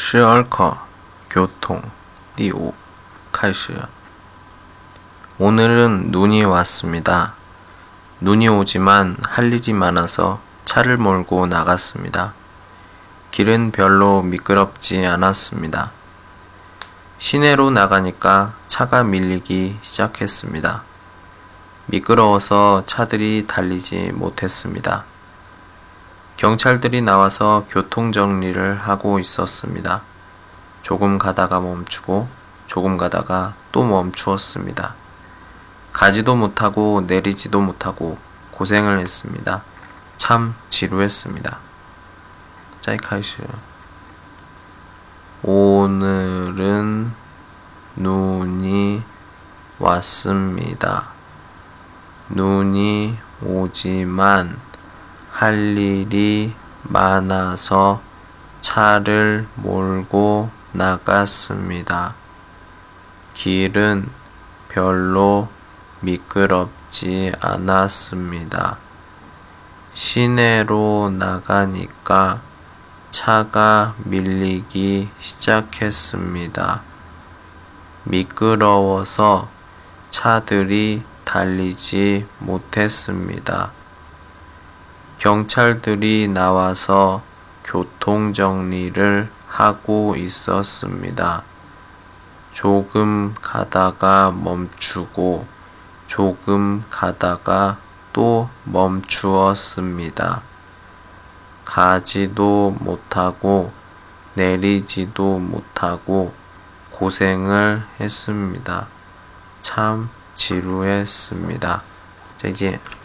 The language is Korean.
十二课 교통 第五开始 오늘은 눈이 왔습니다. 눈이 오지만 할 일이 많아서 차를 몰고 나갔습니다. 길은 별로 미끄럽지 않았습니다. 시내로 나가니까 차가 밀리기 시작했습니다. 미끄러워서 차들이 달리지 못했습니다. 경찰들이 나와서 교통정리를 하고 있었습니다. 조금 가다가 멈추고 조금 가다가 또 멈추었습니다. 가지도 못하고 내리지도 못하고 고생을 했습니다. 참 지루했습니다. 짜이카이슈. 오늘은 눈이 왔습니다. 눈이 오지만 할 일이 많아서 차를 몰고 나갔습니다. 길은 별로 미끄럽지 않았습니다. 시내로 나가니까 차가 밀리기 시작했습니다. 미끄러워서 차들이 달리지 못했습니다. 경찰들이 나와서 교통 정리를 하고 있었습니다. 조금 가다가 멈추고 조금 가다가 또 멈추었습니다. 가지도 못하고 내리지도 못하고 고생을 했습니다. 참 지루했습니다. 再见。